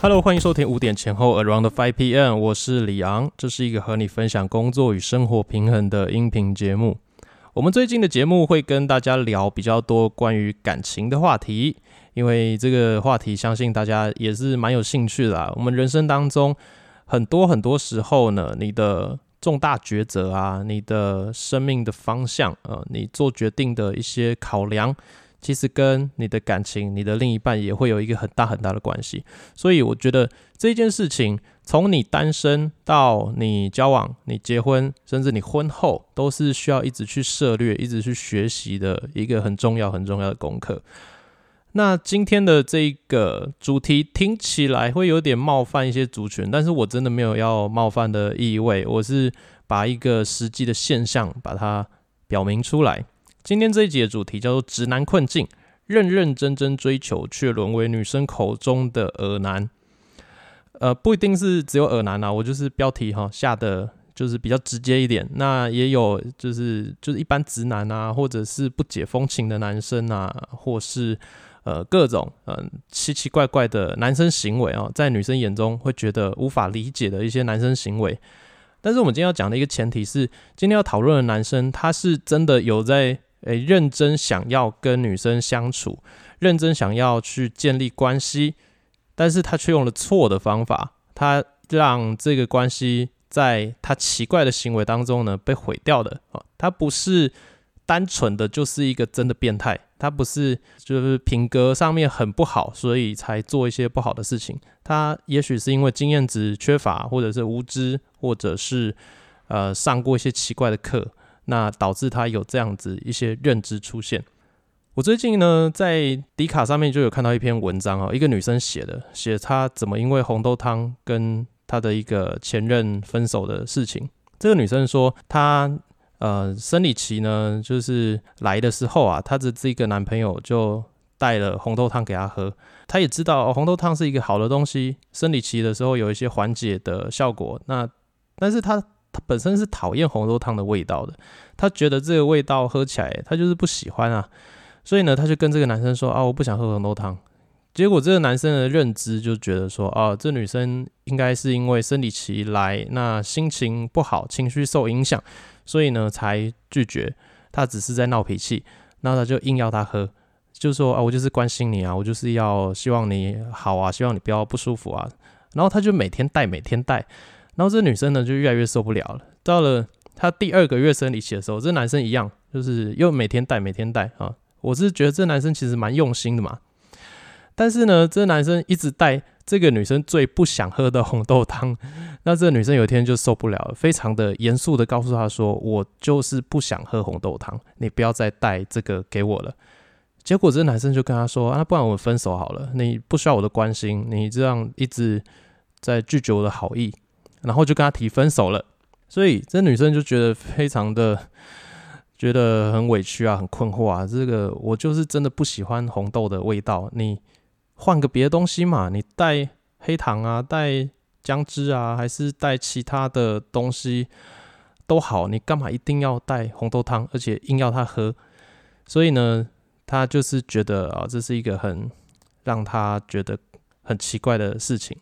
Hello，欢迎收听五点前后 Around Five PM，我是李昂，这是一个和你分享工作与生活平衡的音频节目。我们最近的节目会跟大家聊比较多关于感情的话题，因为这个话题相信大家也是蛮有兴趣的啦。我们人生当中很多很多时候呢，你的重大抉择啊，你的生命的方向，呃，你做决定的一些考量。其实跟你的感情、你的另一半也会有一个很大很大的关系，所以我觉得这件事情，从你单身到你交往、你结婚，甚至你婚后，都是需要一直去涉略、一直去学习的一个很重要、很重要的功课。那今天的这个主题听起来会有点冒犯一些族群，但是我真的没有要冒犯的意味，我是把一个实际的现象把它表明出来。今天这一集的主题叫做“直男困境”，认认真真追求却沦为女生口中的耳男。呃，不一定是只有耳男啊，我就是标题哈下的就是比较直接一点。那也有就是就是一般直男啊，或者是不解风情的男生啊，或是呃各种嗯奇奇怪怪的男生行为啊，在女生眼中会觉得无法理解的一些男生行为。但是我们今天要讲的一个前提是，今天要讨论的男生他是真的有在。诶，认真想要跟女生相处，认真想要去建立关系，但是他却用了错的方法，他让这个关系在他奇怪的行为当中呢被毁掉的啊，他不是单纯的就是一个真的变态，他不是就是品格上面很不好，所以才做一些不好的事情，他也许是因为经验值缺乏，或者是无知，或者是呃上过一些奇怪的课。那导致他有这样子一些认知出现。我最近呢，在迪卡上面就有看到一篇文章哦，一个女生写的，写她怎么因为红豆汤跟她的一个前任分手的事情。这个女生说，她呃生理期呢，就是来的时候啊，她的这个男朋友就带了红豆汤给她喝。她也知道红豆汤是一个好的东西，生理期的时候有一些缓解的效果。那但是她。本身是讨厌红豆汤的味道的，他觉得这个味道喝起来他就是不喜欢啊，所以呢，他就跟这个男生说啊，我不想喝红豆汤。结果这个男生的认知就觉得说，哦，这女生应该是因为生理期来，那心情不好，情绪受影响，所以呢才拒绝。他只是在闹脾气，那他就硬要他喝，就说啊，我就是关心你啊，我就是要希望你好啊，希望你不要不舒服啊。然后他就每天带，每天带。然后这女生呢就越来越受不了了。到了她第二个月生理期的时候，这男生一样，就是又每天带，每天带啊。我是觉得这男生其实蛮用心的嘛。但是呢，这男生一直带这个女生最不想喝的红豆汤。那这女生有一天就受不了了，非常的严肃的告诉他说：“我就是不想喝红豆汤，你不要再带这个给我了。”结果这男生就跟他说：“啊，不然我们分手好了，你不需要我的关心，你这样一直在拒绝我的好意。”然后就跟他提分手了，所以这女生就觉得非常的觉得很委屈啊，很困惑啊。这个我就是真的不喜欢红豆的味道，你换个别的东西嘛，你带黑糖啊，带姜汁啊，还是带其他的东西都好，你干嘛一定要带红豆汤，而且硬要他喝？所以呢，他就是觉得啊，这是一个很让他觉得很奇怪的事情。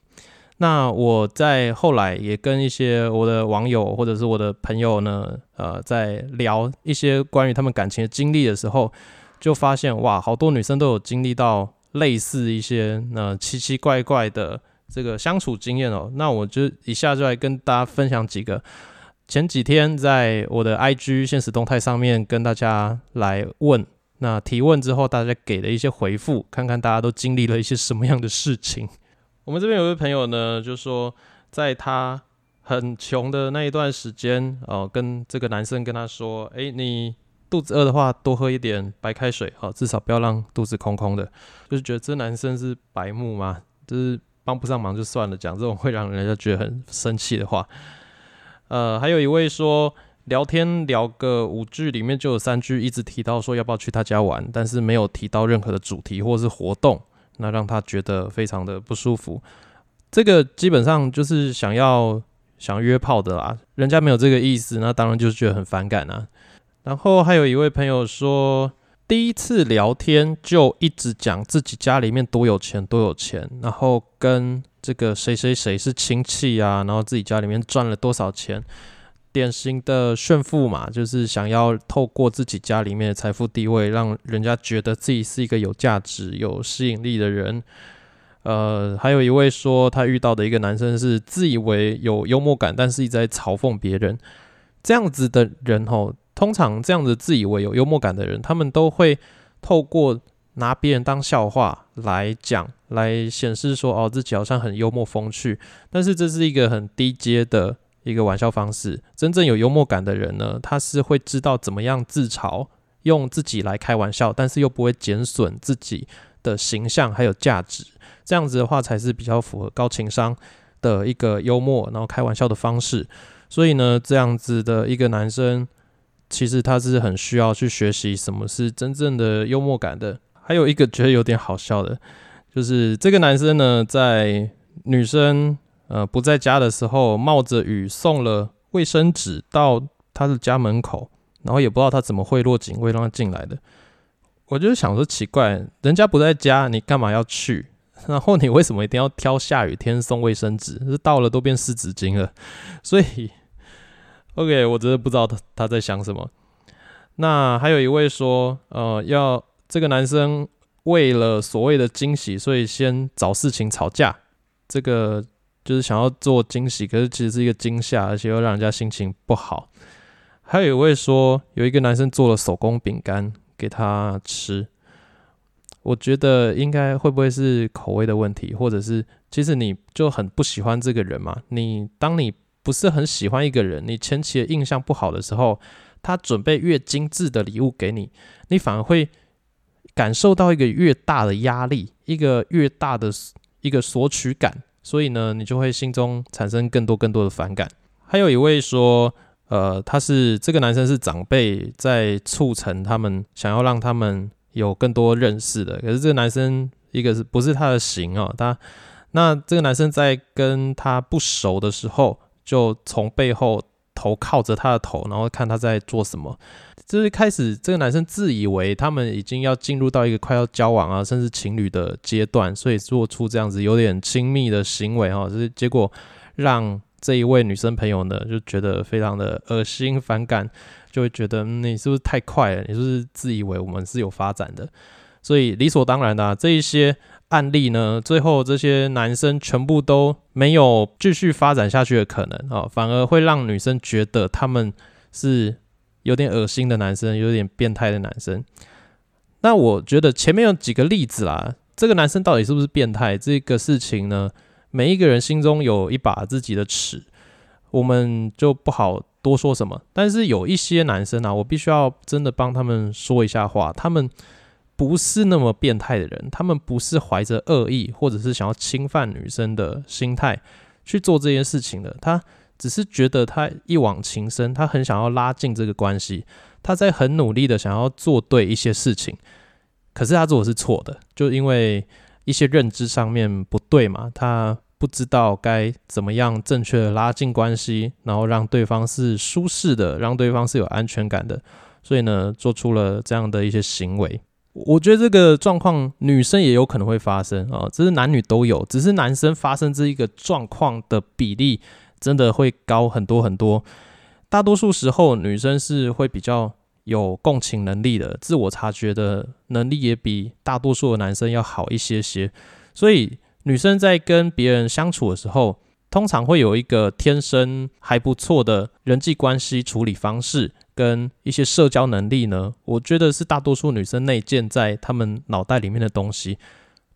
那我在后来也跟一些我的网友或者是我的朋友呢，呃，在聊一些关于他们感情的经历的时候，就发现哇，好多女生都有经历到类似一些那奇奇怪怪的这个相处经验哦。那我就以下就来跟大家分享几个前几天在我的 IG 现实动态上面跟大家来问，那提问之后大家给的一些回复，看看大家都经历了一些什么样的事情。我们这边有位朋友呢，就说在他很穷的那一段时间，哦，跟这个男生跟他说：“哎，你肚子饿的话，多喝一点白开水，好，至少不要让肚子空空的。”就是觉得这男生是白目吗？就是帮不上忙就算了，讲这种会让人家觉得很生气的话。呃，还有一位说，聊天聊个五句里面就有三句一直提到说要不要去他家玩，但是没有提到任何的主题或是活动。那让他觉得非常的不舒服，这个基本上就是想要想约炮的啦，人家没有这个意思，那当然就是觉得很反感啊。然后还有一位朋友说，第一次聊天就一直讲自己家里面多有钱多有钱，然后跟这个谁谁谁是亲戚啊，然后自己家里面赚了多少钱，典型的炫富嘛，就是想要透过自己家里面的财富地位，让人家觉得自己是一个有价值、有吸引力的人。呃，还有一位说他遇到的一个男生是自以为有幽默感，但是一直在嘲讽别人。这样子的人哦，通常这样子自以为有幽默感的人，他们都会透过拿别人当笑话来讲，来显示说哦自己好像很幽默风趣。但是这是一个很低阶的一个玩笑方式。真正有幽默感的人呢，他是会知道怎么样自嘲，用自己来开玩笑，但是又不会减损自己的形象还有价值。这样子的话才是比较符合高情商的一个幽默，然后开玩笑的方式。所以呢，这样子的一个男生，其实他是很需要去学习什么是真正的幽默感的。还有一个觉得有点好笑的，就是这个男生呢，在女生呃不在家的时候，冒着雨送了卫生纸到他的家门口，然后也不知道他怎么贿赂警卫让他进来的。我就想说奇怪，人家不在家，你干嘛要去？然后你为什么一定要挑下雨天送卫生纸？是到了都变湿纸巾了。所以，OK，我真的不知道他他在想什么。那还有一位说，呃，要这个男生为了所谓的惊喜，所以先找事情吵架。这个就是想要做惊喜，可是其实是一个惊吓，而且又让人家心情不好。还有一位说，有一个男生做了手工饼干给他吃。我觉得应该会不会是口味的问题，或者是其实你就很不喜欢这个人嘛？你当你不是很喜欢一个人，你前期的印象不好的时候，他准备越精致的礼物给你，你反而会感受到一个越大的压力，一个越大的一个索取感，所以呢，你就会心中产生更多更多的反感。还有一位说，呃，他是这个男生是长辈在促成他们想要让他们。有更多认识的，可是这个男生一个是不是他的型哦？他那这个男生在跟他不熟的时候，就从背后头靠着他的头，然后看他在做什么。就是开始这个男生自以为他们已经要进入到一个快要交往啊，甚至情侣的阶段，所以做出这样子有点亲密的行为哈。就是结果让这一位女生朋友呢就觉得非常的恶心反感。就会觉得你是不是太快了？你是不是自以为我们是有发展的？所以理所当然的这一些案例呢，最后这些男生全部都没有继续发展下去的可能啊，反而会让女生觉得他们是有点恶心的男生，有点变态的男生。那我觉得前面有几个例子啦，这个男生到底是不是变态？这个事情呢，每一个人心中有一把自己的尺，我们就不好。多说什么？但是有一些男生啊，我必须要真的帮他们说一下话。他们不是那么变态的人，他们不是怀着恶意或者是想要侵犯女生的心态去做这件事情的。他只是觉得他一往情深，他很想要拉近这个关系，他在很努力的想要做对一些事情。可是他做的是错的，就因为一些认知上面不对嘛，他。不知道该怎么样正确的拉近关系，然后让对方是舒适的，让对方是有安全感的，所以呢，做出了这样的一些行为。我觉得这个状况女生也有可能会发生啊，这是男女都有，只是男生发生这一个状况的比例真的会高很多很多。大多数时候，女生是会比较有共情能力的，自我察觉的能力也比大多数的男生要好一些些，所以。女生在跟别人相处的时候，通常会有一个天生还不错的人际关系处理方式跟一些社交能力呢。我觉得是大多数女生内建在他们脑袋里面的东西。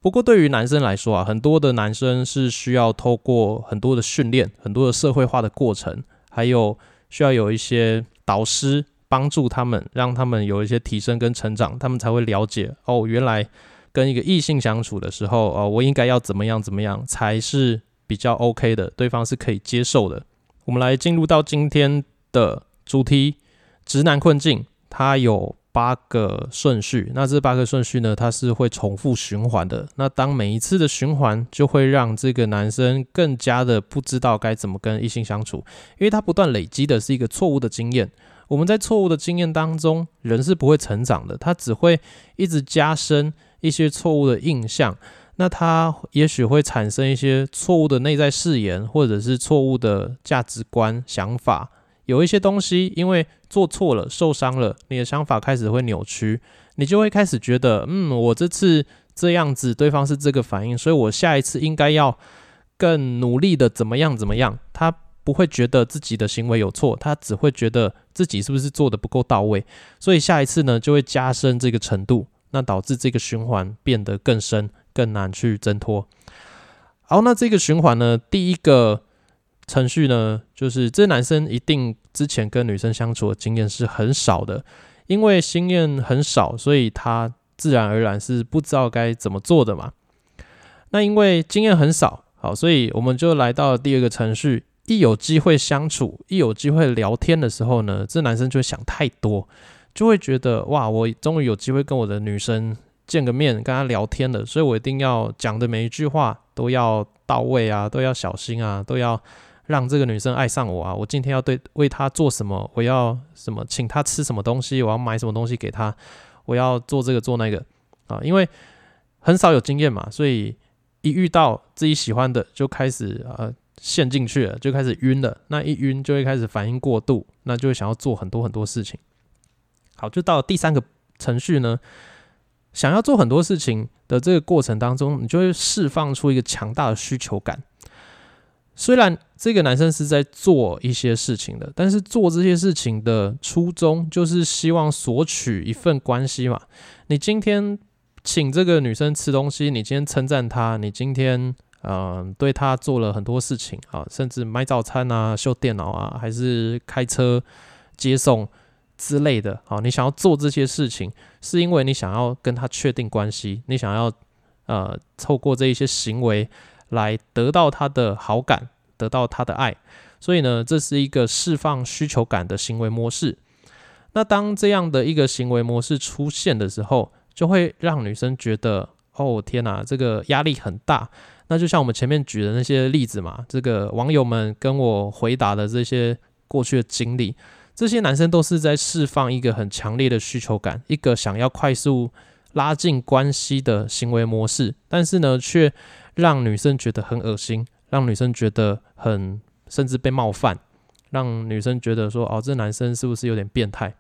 不过对于男生来说啊，很多的男生是需要透过很多的训练、很多的社会化的过程，还有需要有一些导师帮助他们，让他们有一些提升跟成长，他们才会了解哦，原来。跟一个异性相处的时候，呃，我应该要怎么样怎么样才是比较 OK 的，对方是可以接受的。我们来进入到今天的主题——直男困境。它有八个顺序，那这八个顺序呢，它是会重复循环的。那当每一次的循环，就会让这个男生更加的不知道该怎么跟异性相处，因为他不断累积的是一个错误的经验。我们在错误的经验当中，人是不会成长的，他只会一直加深。一些错误的印象，那他也许会产生一些错误的内在誓言，或者是错误的价值观、想法。有一些东西，因为做错了、受伤了，你的想法开始会扭曲，你就会开始觉得，嗯，我这次这样子，对方是这个反应，所以我下一次应该要更努力的怎么样怎么样。他不会觉得自己的行为有错，他只会觉得自己是不是做的不够到位，所以下一次呢就会加深这个程度，那导致这个循环变得更深、更难去挣脱。好，那这个循环呢，第一个。程序呢，就是这男生一定之前跟女生相处的经验是很少的，因为经验很少，所以他自然而然是不知道该怎么做的嘛。那因为经验很少，好，所以我们就来到了第二个程序。一有机会相处，一有机会聊天的时候呢，这男生就会想太多，就会觉得哇，我终于有机会跟我的女生见个面，跟她聊天了，所以我一定要讲的每一句话都要到位啊，都要小心啊，都要。让这个女生爱上我啊！我今天要对为她做什么？我要什么？请她吃什么东西？我要买什么东西给她？我要做这个做那个啊！因为很少有经验嘛，所以一遇到自己喜欢的，就开始呃陷进去了，就开始晕了。那一晕就会开始反应过度，那就会想要做很多很多事情。好，就到第三个程序呢，想要做很多事情的这个过程当中，你就会释放出一个强大的需求感。虽然这个男生是在做一些事情的，但是做这些事情的初衷就是希望索取一份关系嘛。你今天请这个女生吃东西，你今天称赞她，你今天嗯对她做了很多事情啊，甚至买早餐啊、修电脑啊，还是开车接送之类的啊。你想要做这些事情，是因为你想要跟她确定关系，你想要呃透过这一些行为。来得到他的好感，得到他的爱，所以呢，这是一个释放需求感的行为模式。那当这样的一个行为模式出现的时候，就会让女生觉得，哦天哪，这个压力很大。那就像我们前面举的那些例子嘛，这个网友们跟我回答的这些过去的经历，这些男生都是在释放一个很强烈的需求感，一个想要快速拉近关系的行为模式，但是呢，却让女生觉得很恶心，让女生觉得很甚至被冒犯，让女生觉得说哦，这男生是不是有点变态？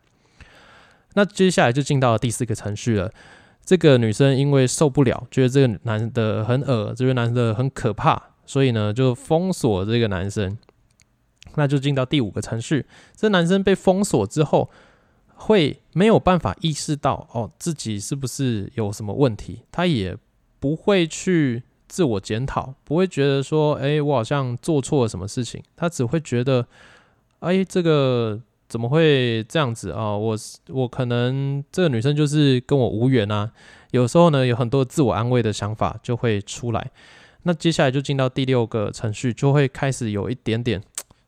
那接下来就进到第四个程序了。这个女生因为受不了，觉得这个男的很恶，这个男的很可怕，所以呢就封锁这个男生。那就进到第五个程序，这男生被封锁之后，会没有办法意识到哦自己是不是有什么问题，他也不会去。自我检讨不会觉得说，哎，我好像做错了什么事情。他只会觉得，哎，这个怎么会这样子啊？我我可能这个女生就是跟我无缘啊。有时候呢，有很多自我安慰的想法就会出来。那接下来就进到第六个程序，就会开始有一点点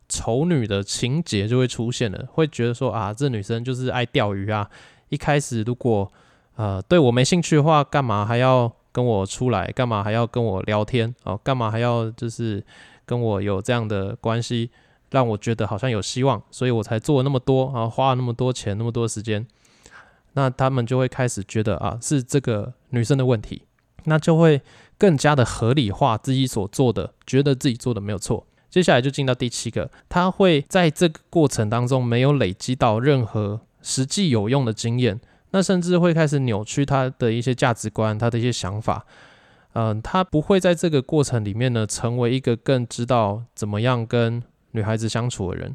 丑女的情节就会出现了。会觉得说啊，这女生就是爱钓鱼啊。一开始如果呃对我没兴趣的话，干嘛还要？跟我出来干嘛？还要跟我聊天哦？干嘛还要就是跟我有这样的关系，让我觉得好像有希望，所以我才做了那么多啊，花了那么多钱，那么多时间。那他们就会开始觉得啊，是这个女生的问题，那就会更加的合理化自己所做的，觉得自己做的没有错。接下来就进到第七个，他会在这个过程当中没有累积到任何实际有用的经验。那甚至会开始扭曲他的一些价值观，他的一些想法。嗯，他不会在这个过程里面呢，成为一个更知道怎么样跟女孩子相处的人。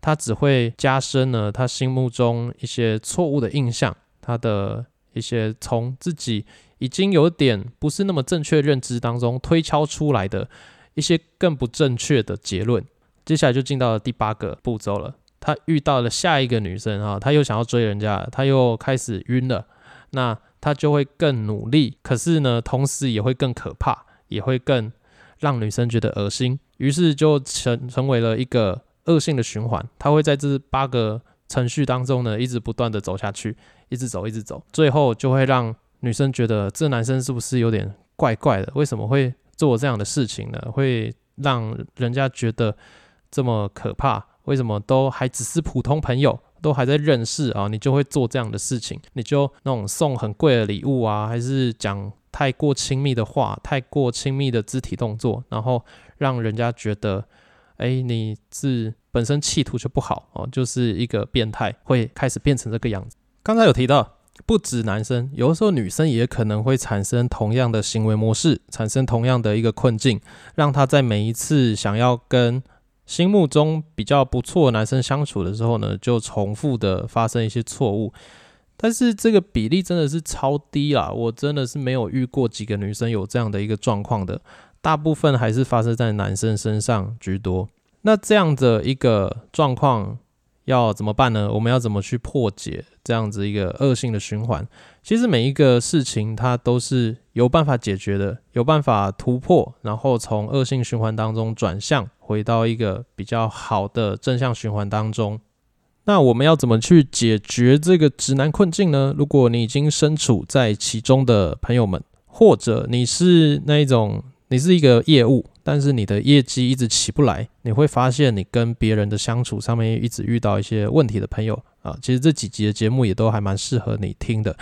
他只会加深呢他心目中一些错误的印象，他的一些从自己已经有点不是那么正确认知当中推敲出来的一些更不正确的结论。接下来就进到了第八个步骤了。他遇到了下一个女生啊，他又想要追人家，他又开始晕了，那他就会更努力，可是呢，同时也会更可怕，也会更让女生觉得恶心，于是就成成为了一个恶性的循环。他会在这八个程序当中呢，一直不断的走下去，一直走，一直走，最后就会让女生觉得这男生是不是有点怪怪的？为什么会做这样的事情呢？会让人家觉得这么可怕？为什么都还只是普通朋友都还在认识啊，你就会做这样的事情，你就那种送很贵的礼物啊，还是讲太过亲密的话，太过亲密的肢体动作，然后让人家觉得，哎，你是本身企图就不好哦，就是一个变态，会开始变成这个样子。刚才有提到。不止男生，有的时候女生也可能会产生同样的行为模式，产生同样的一个困境，让她在每一次想要跟心目中比较不错的男生相处的时候呢，就重复的发生一些错误。但是这个比例真的是超低啦，我真的是没有遇过几个女生有这样的一个状况的，大部分还是发生在男生身上居多。那这样的一个状况。要怎么办呢？我们要怎么去破解这样子一个恶性的循环？其实每一个事情它都是有办法解决的，有办法突破，然后从恶性循环当中转向，回到一个比较好的正向循环当中。那我们要怎么去解决这个直男困境呢？如果你已经身处在其中的朋友们，或者你是那一种。你是一个业务，但是你的业绩一直起不来，你会发现你跟别人的相处上面一直遇到一些问题的朋友啊，其实这几集的节目也都还蛮适合你听的。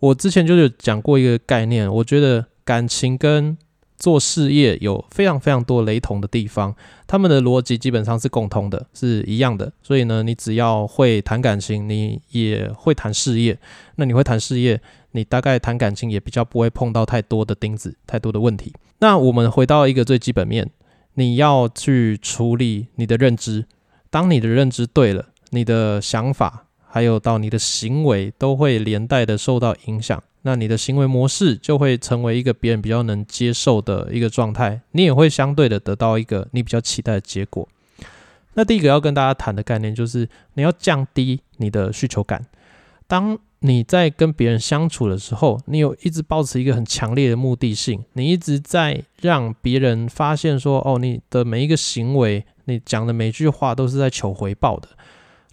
我之前就有讲过一个概念，我觉得感情跟做事业有非常非常多雷同的地方，他们的逻辑基本上是共通的，是一样的。所以呢，你只要会谈感情，你也会谈事业。那你会谈事业，你大概谈感情也比较不会碰到太多的钉子，太多的问题。那我们回到一个最基本面，你要去处理你的认知。当你的认知对了，你的想法还有到你的行为都会连带的受到影响。那你的行为模式就会成为一个别人比较能接受的一个状态，你也会相对的得到一个你比较期待的结果。那第一个要跟大家谈的概念就是你要降低你的需求感。当你在跟别人相处的时候，你有一直保持一个很强烈的目的性，你一直在让别人发现说，哦，你的每一个行为，你讲的每句话都是在求回报的。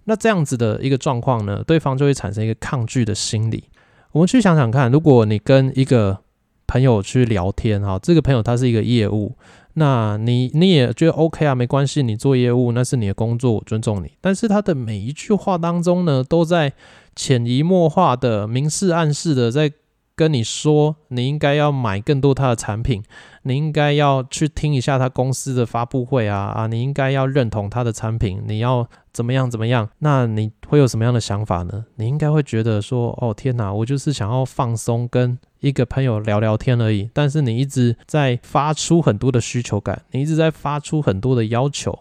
那这样子的一个状况呢，对方就会产生一个抗拒的心理。我们去想想看，如果你跟一个朋友去聊天，哈，这个朋友他是一个业务，那你你也觉得 OK 啊，没关系，你做业务那是你的工作，我尊重你。但是他的每一句话当中呢，都在潜移默化的、明示暗示的在跟你说，你应该要买更多他的产品，你应该要去听一下他公司的发布会啊啊，你应该要认同他的产品，你要。怎么样？怎么样？那你会有什么样的想法呢？你应该会觉得说：“哦，天哪，我就是想要放松，跟一个朋友聊聊天而已。”但是你一直在发出很多的需求感，你一直在发出很多的要求，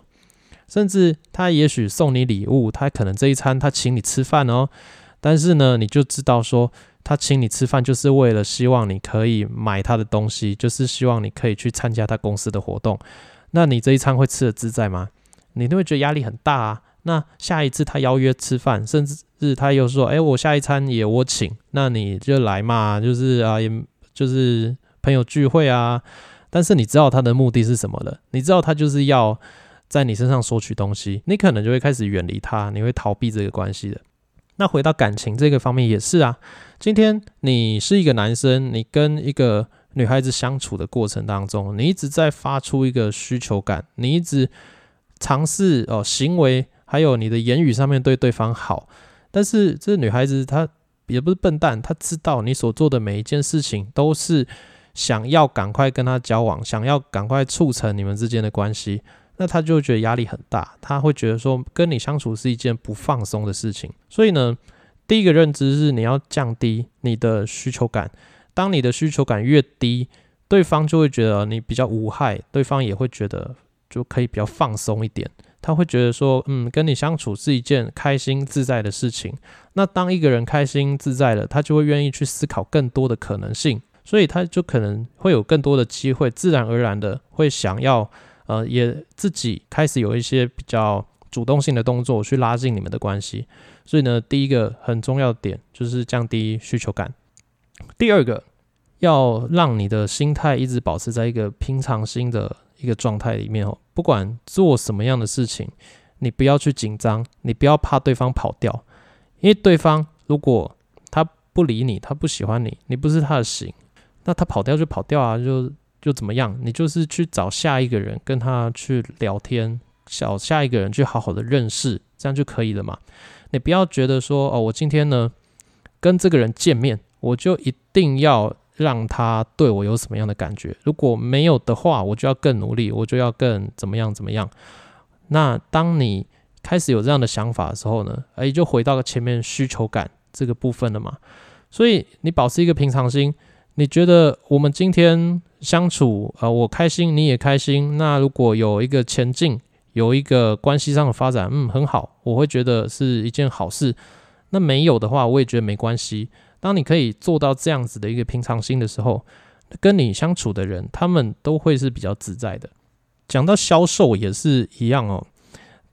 甚至他也许送你礼物，他可能这一餐他请你吃饭哦。但是呢，你就知道说，他请你吃饭就是为了希望你可以买他的东西，就是希望你可以去参加他公司的活动。那你这一餐会吃的自在吗？你都会觉得压力很大啊。那下一次他邀约吃饭，甚至是他又说：“哎，我下一餐也我请，那你就来嘛，就是啊，也就是朋友聚会啊。”但是你知道他的目的是什么了？你知道他就是要在你身上索取东西，你可能就会开始远离他，你会逃避这个关系的。那回到感情这个方面也是啊。今天你是一个男生，你跟一个女孩子相处的过程当中，你一直在发出一个需求感，你一直尝试哦行为。还有你的言语上面对对方好，但是这女孩子她也不是笨蛋，她知道你所做的每一件事情都是想要赶快跟她交往，想要赶快促成你们之间的关系，那她就觉得压力很大，她会觉得说跟你相处是一件不放松的事情。所以呢，第一个认知是你要降低你的需求感，当你的需求感越低，对方就会觉得你比较无害，对方也会觉得就可以比较放松一点。他会觉得说，嗯，跟你相处是一件开心自在的事情。那当一个人开心自在了，他就会愿意去思考更多的可能性，所以他就可能会有更多的机会，自然而然的会想要，呃，也自己开始有一些比较主动性的动作去拉近你们的关系。所以呢，第一个很重要的点就是降低需求感。第二个，要让你的心态一直保持在一个平常心的一个状态里面哦。不管做什么样的事情，你不要去紧张，你不要怕对方跑掉，因为对方如果他不理你，他不喜欢你，你不是他的型，那他跑掉就跑掉啊，就就怎么样？你就是去找下一个人跟他去聊天，找下一个人去好好的认识，这样就可以了嘛。你不要觉得说哦，我今天呢跟这个人见面，我就一定要让他对我有什么样的感觉。如果没有的话，我就要更努力，我就要更怎么样怎么样。那当你开始有这样的想法的时候呢，哎，就回到了前面需求感这个部分了嘛。所以你保持一个平常心，你觉得我们今天相处，呃，我开心，你也开心。那如果有一个前进，有一个关系上的发展，嗯，很好，我会觉得是一件好事。那没有的话，我也觉得没关系。当你可以做到这样子的一个平常心的时候，跟你相处的人，他们都会是比较自在的。讲到销售也是一样哦。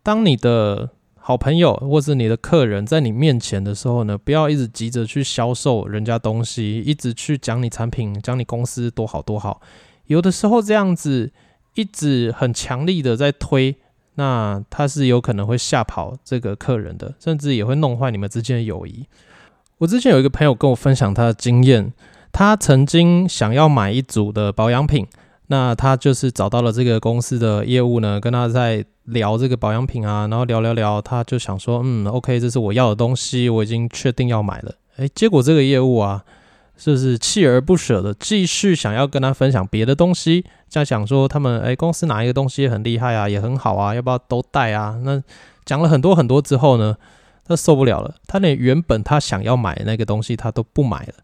当你的好朋友或是你的客人在你面前的时候呢，不要一直急着去销售人家东西，一直去讲你产品、讲你公司多好多好。有的时候这样子一直很强力的在推，那他是有可能会吓跑这个客人的，甚至也会弄坏你们之间的友谊。我之前有一个朋友跟我分享他的经验，他曾经想要买一组的保养品。那他就是找到了这个公司的业务呢，跟他在聊这个保养品啊，然后聊聊聊，他就想说，嗯，OK，这是我要的东西，我已经确定要买了。诶，结果这个业务啊，就是锲而不舍的继续想要跟他分享别的东西，在想说他们诶，公司哪一个东西很厉害啊，也很好啊，要不要都带啊？那讲了很多很多之后呢，他受不了了，他连原本他想要买的那个东西他都不买了。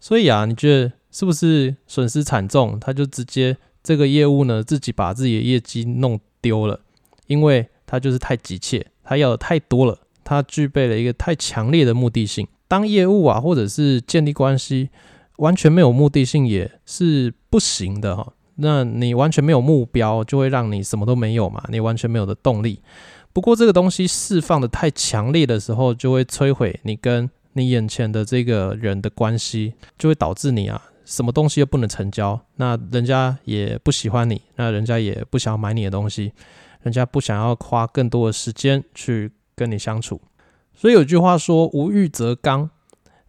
所以啊，你觉得？是不是损失惨重？他就直接这个业务呢，自己把自己的业绩弄丢了，因为他就是太急切，他要的太多了，他具备了一个太强烈的目的性。当业务啊，或者是建立关系，完全没有目的性也是不行的哈。那你完全没有目标，就会让你什么都没有嘛，你完全没有的动力。不过这个东西释放的太强烈的时候，就会摧毁你跟你眼前的这个人的关系，就会导致你啊。什么东西又不能成交，那人家也不喜欢你，那人家也不想买你的东西，人家不想要花更多的时间去跟你相处。所以有句话说“无欲则刚”，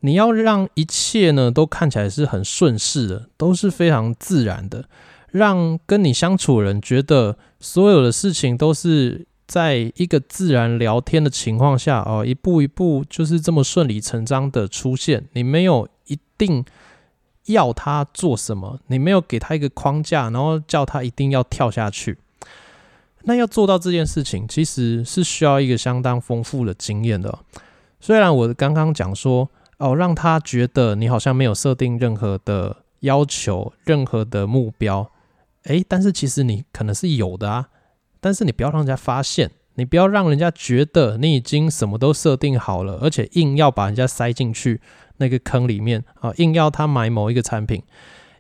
你要让一切呢都看起来是很顺势的，都是非常自然的，让跟你相处的人觉得所有的事情都是在一个自然聊天的情况下哦，一步一步就是这么顺理成章的出现，你没有一定。要他做什么？你没有给他一个框架，然后叫他一定要跳下去。那要做到这件事情，其实是需要一个相当丰富的经验的。虽然我刚刚讲说，哦，让他觉得你好像没有设定任何的要求、任何的目标，诶，但是其实你可能是有的啊。但是你不要让人家发现，你不要让人家觉得你已经什么都设定好了，而且硬要把人家塞进去。那个坑里面啊，硬要他买某一个产品，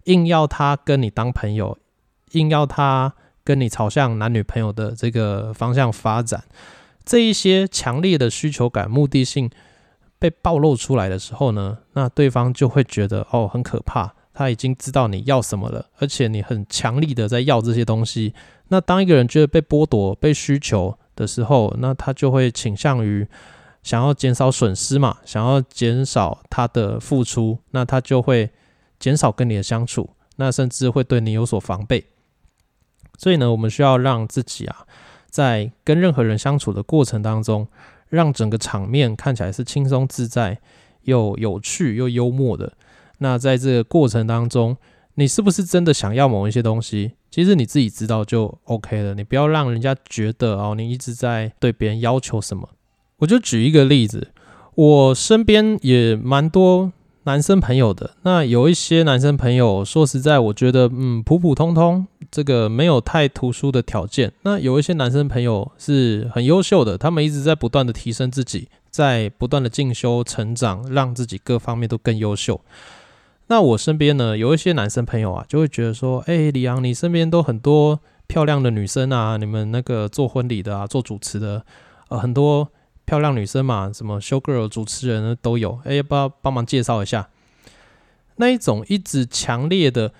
硬要他跟你当朋友，硬要他跟你朝向男女朋友的这个方向发展，这一些强烈的需求感、目的性被暴露出来的时候呢，那对方就会觉得哦很可怕，他已经知道你要什么了，而且你很强力的在要这些东西。那当一个人觉得被剥夺、被需求的时候，那他就会倾向于。想要减少损失嘛，想要减少他的付出，那他就会减少跟你的相处，那甚至会对你有所防备。所以呢，我们需要让自己啊，在跟任何人相处的过程当中，让整个场面看起来是轻松自在、又有趣又幽默的。那在这个过程当中，你是不是真的想要某一些东西？其实你自己知道就 OK 了。你不要让人家觉得哦，你一直在对别人要求什么。我就举一个例子，我身边也蛮多男生朋友的。那有一些男生朋友，说实在，我觉得嗯普普通通，这个没有太突出的条件。那有一些男生朋友是很优秀的，他们一直在不断的提升自己，在不断的进修成长，让自己各方面都更优秀。那我身边呢，有一些男生朋友啊，就会觉得说，哎，李阳，你身边都很多漂亮的女生啊，你们那个做婚礼的啊，做主持的，呃，很多。漂亮女生嘛，什么 show girl 主持人都有。哎，要不要帮忙介绍一下？那一种一直强烈的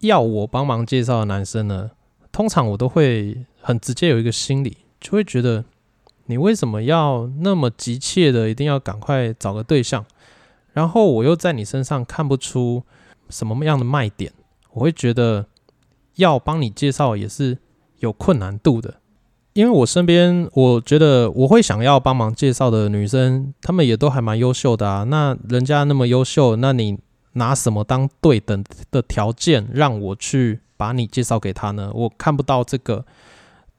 要我帮忙介绍的男生呢，通常我都会很直接有一个心理，就会觉得你为什么要那么急切的一定要赶快找个对象？然后我又在你身上看不出什么样的卖点，我会觉得要帮你介绍也是有困难度的。因为我身边，我觉得我会想要帮忙介绍的女生，她们也都还蛮优秀的啊。那人家那么优秀，那你拿什么当对等的条件让我去把你介绍给他呢？我看不到这个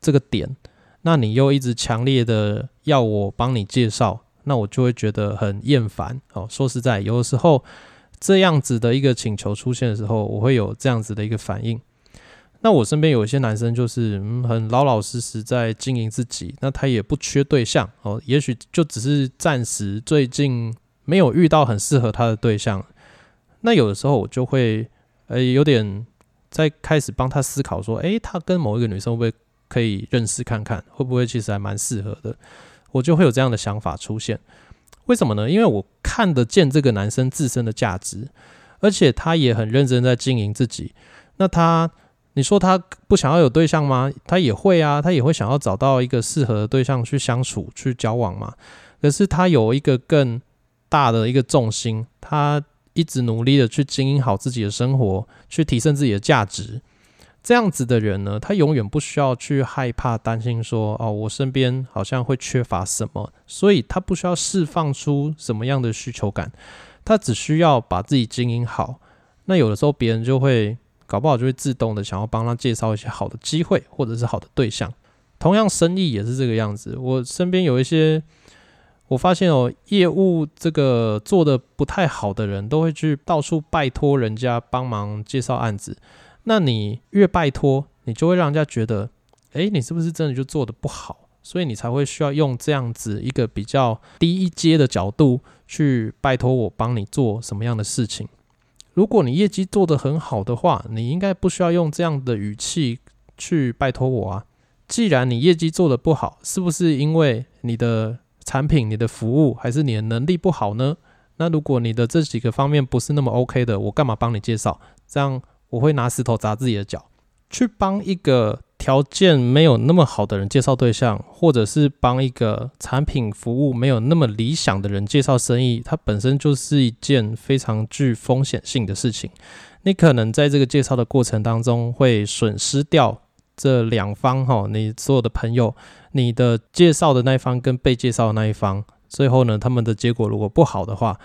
这个点。那你又一直强烈的要我帮你介绍，那我就会觉得很厌烦哦。说实在，有的时候这样子的一个请求出现的时候，我会有这样子的一个反应。那我身边有一些男生就是嗯很老老实实在经营自己，那他也不缺对象哦，也许就只是暂时最近没有遇到很适合他的对象。那有的时候我就会呃有点在开始帮他思考说，诶，他跟某一个女生会不会可以认识看看，会不会其实还蛮适合的？我就会有这样的想法出现。为什么呢？因为我看得见这个男生自身的价值，而且他也很认真在经营自己。那他。你说他不想要有对象吗？他也会啊，他也会想要找到一个适合的对象去相处、去交往嘛。可是他有一个更大的一个重心，他一直努力的去经营好自己的生活，去提升自己的价值。这样子的人呢，他永远不需要去害怕、担心说哦，我身边好像会缺乏什么，所以他不需要释放出什么样的需求感，他只需要把自己经营好。那有的时候别人就会。搞不好就会自动的想要帮他介绍一些好的机会，或者是好的对象。同样，生意也是这个样子。我身边有一些，我发现哦，业务这个做的不太好的人，都会去到处拜托人家帮忙介绍案子。那你越拜托，你就会让人家觉得，诶，你是不是真的就做的不好？所以你才会需要用这样子一个比较低一阶的角度去拜托我帮你做什么样的事情。如果你业绩做得很好的话，你应该不需要用这样的语气去拜托我啊。既然你业绩做得不好，是不是因为你的产品、你的服务，还是你的能力不好呢？那如果你的这几个方面不是那么 OK 的，我干嘛帮你介绍？这样我会拿石头砸自己的脚，去帮一个。条件没有那么好的人介绍对象，或者是帮一个产品服务没有那么理想的人介绍生意，它本身就是一件非常具风险性的事情。你可能在这个介绍的过程当中会损失掉这两方哈，你所有的朋友，你的介绍的那一方跟被介绍的那一方，最后呢，他们的结果如果不好的话，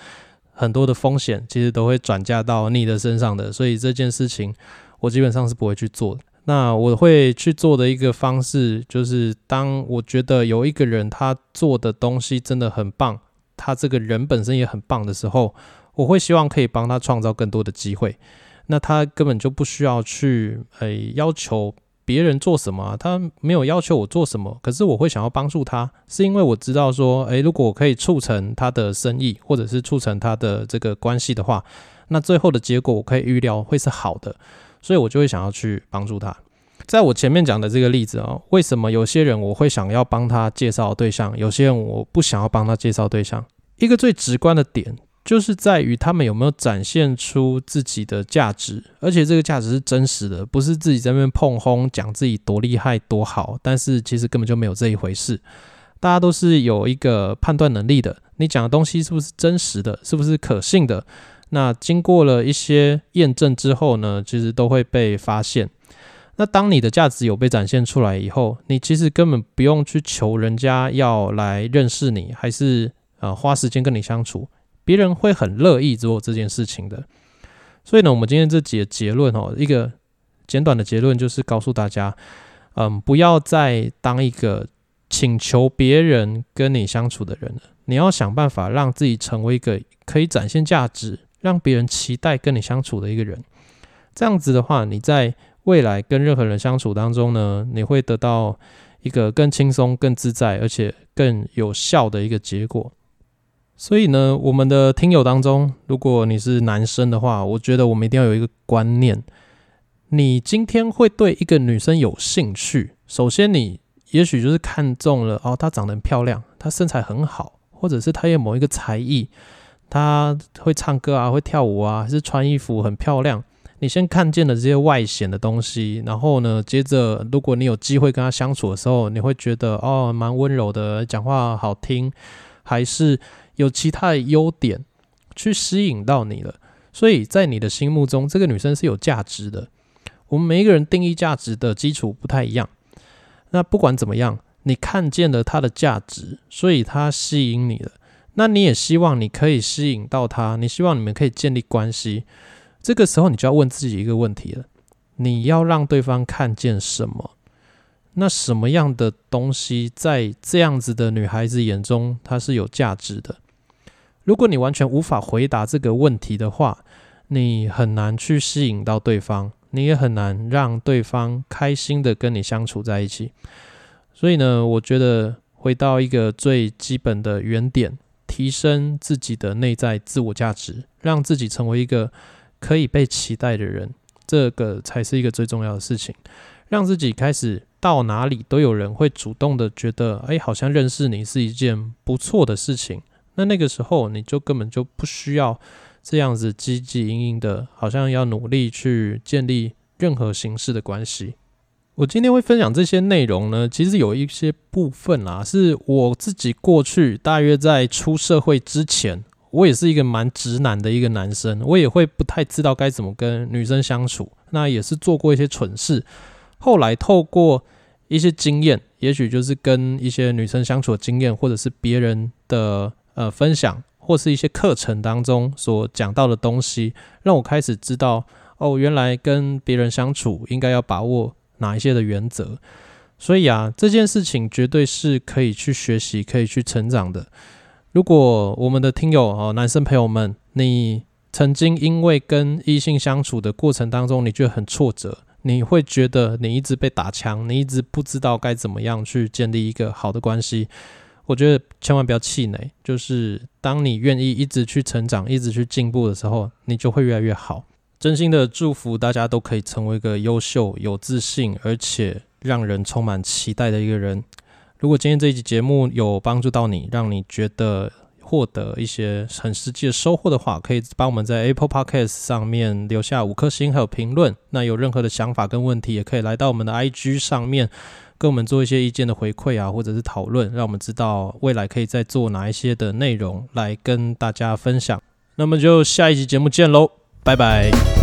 很多的风险其实都会转嫁到你的身上的。所以这件事情，我基本上是不会去做的。那我会去做的一个方式，就是当我觉得有一个人他做的东西真的很棒，他这个人本身也很棒的时候，我会希望可以帮他创造更多的机会。那他根本就不需要去诶要求别人做什么，他没有要求我做什么，可是我会想要帮助他，是因为我知道说，诶，如果我可以促成他的生意，或者是促成他的这个关系的话，那最后的结果我可以预料会是好的。所以我就会想要去帮助他。在我前面讲的这个例子啊，为什么有些人我会想要帮他介绍对象，有些人我不想要帮他介绍对象？一个最直观的点，就是在于他们有没有展现出自己的价值，而且这个价值是真实的，不是自己在那边碰轰讲自己多厉害多好，但是其实根本就没有这一回事。大家都是有一个判断能力的，你讲的东西是不是真实的，是不是可信的？那经过了一些验证之后呢，其实都会被发现。那当你的价值有被展现出来以后，你其实根本不用去求人家要来认识你，还是呃花时间跟你相处，别人会很乐意做这件事情的。所以呢，我们今天这几个结论哦，一个简短的结论就是告诉大家，嗯，不要再当一个请求别人跟你相处的人了，你要想办法让自己成为一个可以展现价值。让别人期待跟你相处的一个人，这样子的话，你在未来跟任何人相处当中呢，你会得到一个更轻松、更自在，而且更有效的一个结果。所以呢，我们的听友当中，如果你是男生的话，我觉得我们一定要有一个观念：你今天会对一个女生有兴趣，首先你也许就是看中了哦，她长得很漂亮，她身材很好，或者是她有某一个才艺。她会唱歌啊，会跳舞啊，还是穿衣服很漂亮。你先看见了这些外显的东西，然后呢，接着如果你有机会跟她相处的时候，你会觉得哦，蛮温柔的，讲话好听，还是有其他的优点去吸引到你了。所以在你的心目中，这个女生是有价值的。我们每一个人定义价值的基础不太一样。那不管怎么样，你看见了她的价值，所以她吸引你了。那你也希望你可以吸引到她，你希望你们可以建立关系。这个时候，你就要问自己一个问题了：你要让对方看见什么？那什么样的东西在这样子的女孩子眼中，它是有价值的？如果你完全无法回答这个问题的话，你很难去吸引到对方，你也很难让对方开心的跟你相处在一起。所以呢，我觉得回到一个最基本的原点，提升自己的内在自我价值，让自己成为一个可以被期待的人，这个才是一个最重要的事情。让自己开始到哪里都有人会主动的觉得，哎，好像认识你是一件不错的事情。那那个时候，你就根本就不需要这样子积极营营的，好像要努力去建立任何形式的关系。我今天会分享这些内容呢，其实有一些部分啦，是我自己过去大约在出社会之前，我也是一个蛮直男的一个男生，我也会不太知道该怎么跟女生相处，那也是做过一些蠢事。后来透过一些经验，也许就是跟一些女生相处的经验，或者是别人的。呃，分享或是一些课程当中所讲到的东西，让我开始知道哦，原来跟别人相处应该要把握哪一些的原则。所以啊，这件事情绝对是可以去学习、可以去成长的。如果我们的听友哦，男生朋友们，你曾经因为跟异性相处的过程当中，你觉得很挫折，你会觉得你一直被打枪，你一直不知道该怎么样去建立一个好的关系。我觉得千万不要气馁，就是当你愿意一直去成长、一直去进步的时候，你就会越来越好。真心的祝福大家都可以成为一个优秀、有自信，而且让人充满期待的一个人。如果今天这一集节目有帮助到你，让你觉得获得一些很实际的收获的话，可以帮我们在 Apple Podcast 上面留下五颗星还有评论。那有任何的想法跟问题，也可以来到我们的 IG 上面。跟我们做一些意见的回馈啊，或者是讨论，让我们知道未来可以再做哪一些的内容来跟大家分享。那么就下一集节目见喽，拜拜。